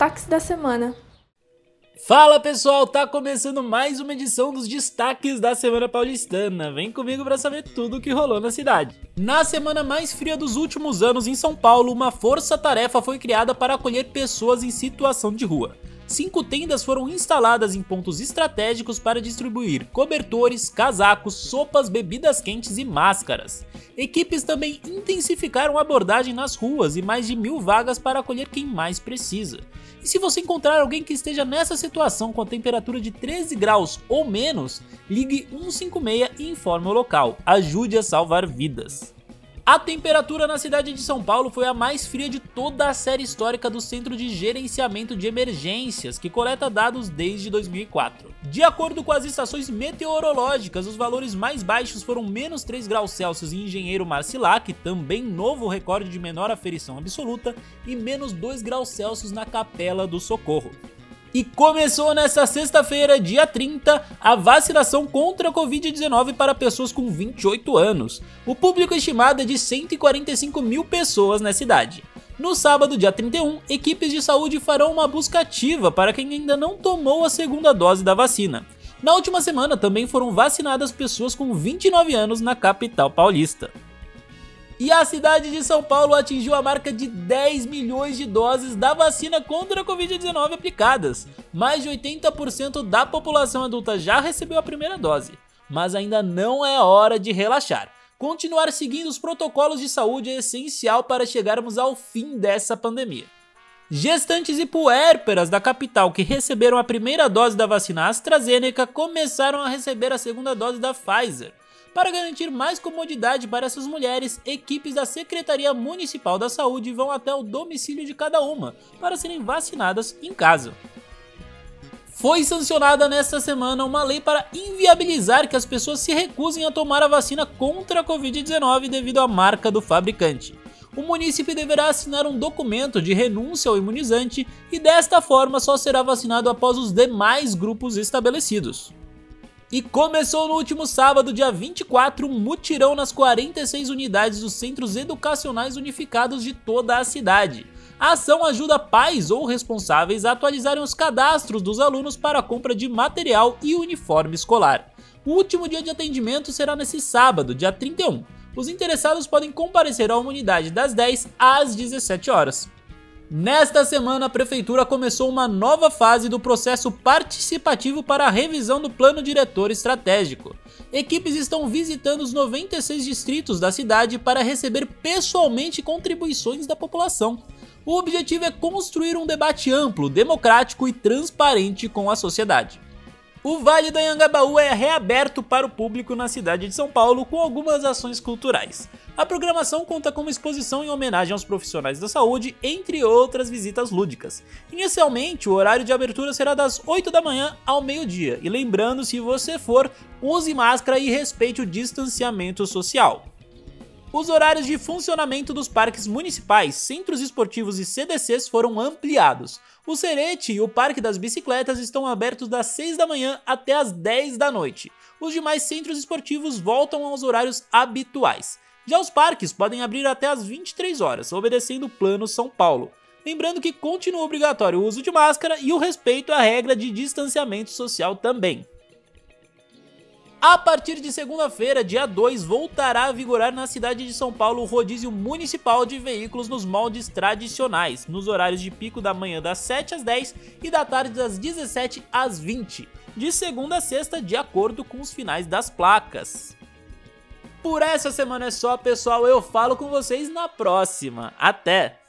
destaques da semana. Fala pessoal, tá começando mais uma edição dos destaques da Semana Paulistana. Vem comigo para saber tudo o que rolou na cidade. Na semana mais fria dos últimos anos em São Paulo, uma força-tarefa foi criada para acolher pessoas em situação de rua. Cinco tendas foram instaladas em pontos estratégicos para distribuir cobertores, casacos, sopas, bebidas quentes e máscaras. Equipes também intensificaram a abordagem nas ruas e mais de mil vagas para acolher quem mais precisa. E se você encontrar alguém que esteja nessa situação com a temperatura de 13 graus ou menos, ligue 156 e informe o local. Ajude a salvar vidas. A temperatura na cidade de São Paulo foi a mais fria de toda a série histórica do Centro de Gerenciamento de Emergências, que coleta dados desde 2004. De acordo com as estações meteorológicas, os valores mais baixos foram menos 3 graus Celsius em Engenheiro Marcilac, também novo recorde de menor aferição absoluta, e menos 2 graus Celsius na Capela do Socorro. E começou nesta sexta-feira, dia 30, a vacinação contra a Covid-19 para pessoas com 28 anos. O público estimado é de 145 mil pessoas na cidade. No sábado, dia 31, equipes de saúde farão uma busca ativa para quem ainda não tomou a segunda dose da vacina. Na última semana também foram vacinadas pessoas com 29 anos na capital paulista. E a cidade de São Paulo atingiu a marca de 10 milhões de doses da vacina contra a Covid-19 aplicadas. Mais de 80% da população adulta já recebeu a primeira dose. Mas ainda não é hora de relaxar. Continuar seguindo os protocolos de saúde é essencial para chegarmos ao fim dessa pandemia. Gestantes e puérperas da capital que receberam a primeira dose da vacina AstraZeneca começaram a receber a segunda dose da Pfizer. Para garantir mais comodidade para essas mulheres, equipes da Secretaria Municipal da Saúde vão até o domicílio de cada uma para serem vacinadas em casa. Foi sancionada nesta semana uma lei para inviabilizar que as pessoas se recusem a tomar a vacina contra a Covid-19 devido à marca do fabricante. O município deverá assinar um documento de renúncia ao imunizante e desta forma só será vacinado após os demais grupos estabelecidos. E começou no último sábado, dia 24, um mutirão nas 46 unidades dos centros educacionais unificados de toda a cidade. A ação ajuda pais ou responsáveis a atualizarem os cadastros dos alunos para a compra de material e uniforme escolar. O último dia de atendimento será nesse sábado, dia 31. Os interessados podem comparecer à unidade das 10 às 17 horas. Nesta semana, a Prefeitura começou uma nova fase do processo participativo para a revisão do Plano Diretor Estratégico. Equipes estão visitando os 96 distritos da cidade para receber pessoalmente contribuições da população. O objetivo é construir um debate amplo, democrático e transparente com a sociedade. O Vale do Anhangabaú é reaberto para o público na cidade de São Paulo com algumas ações culturais. A programação conta com uma exposição em homenagem aos profissionais da saúde, entre outras visitas lúdicas. Inicialmente, o horário de abertura será das 8 da manhã ao meio-dia, e lembrando, se você for, use máscara e respeite o distanciamento social. Os horários de funcionamento dos parques municipais, centros esportivos e CDCs foram ampliados. O Serete e o Parque das Bicicletas estão abertos das 6 da manhã até as 10 da noite. Os demais centros esportivos voltam aos horários habituais. Já os parques podem abrir até as 23 horas, obedecendo o Plano São Paulo. Lembrando que continua obrigatório o uso de máscara e o respeito à regra de distanciamento social também. A partir de segunda-feira, dia 2, voltará a vigorar na cidade de São Paulo o rodízio municipal de veículos nos moldes tradicionais, nos horários de pico da manhã das 7 às 10 e da tarde das 17 às 20, de segunda a sexta, de acordo com os finais das placas. Por essa semana é só, pessoal. Eu falo com vocês na próxima. Até!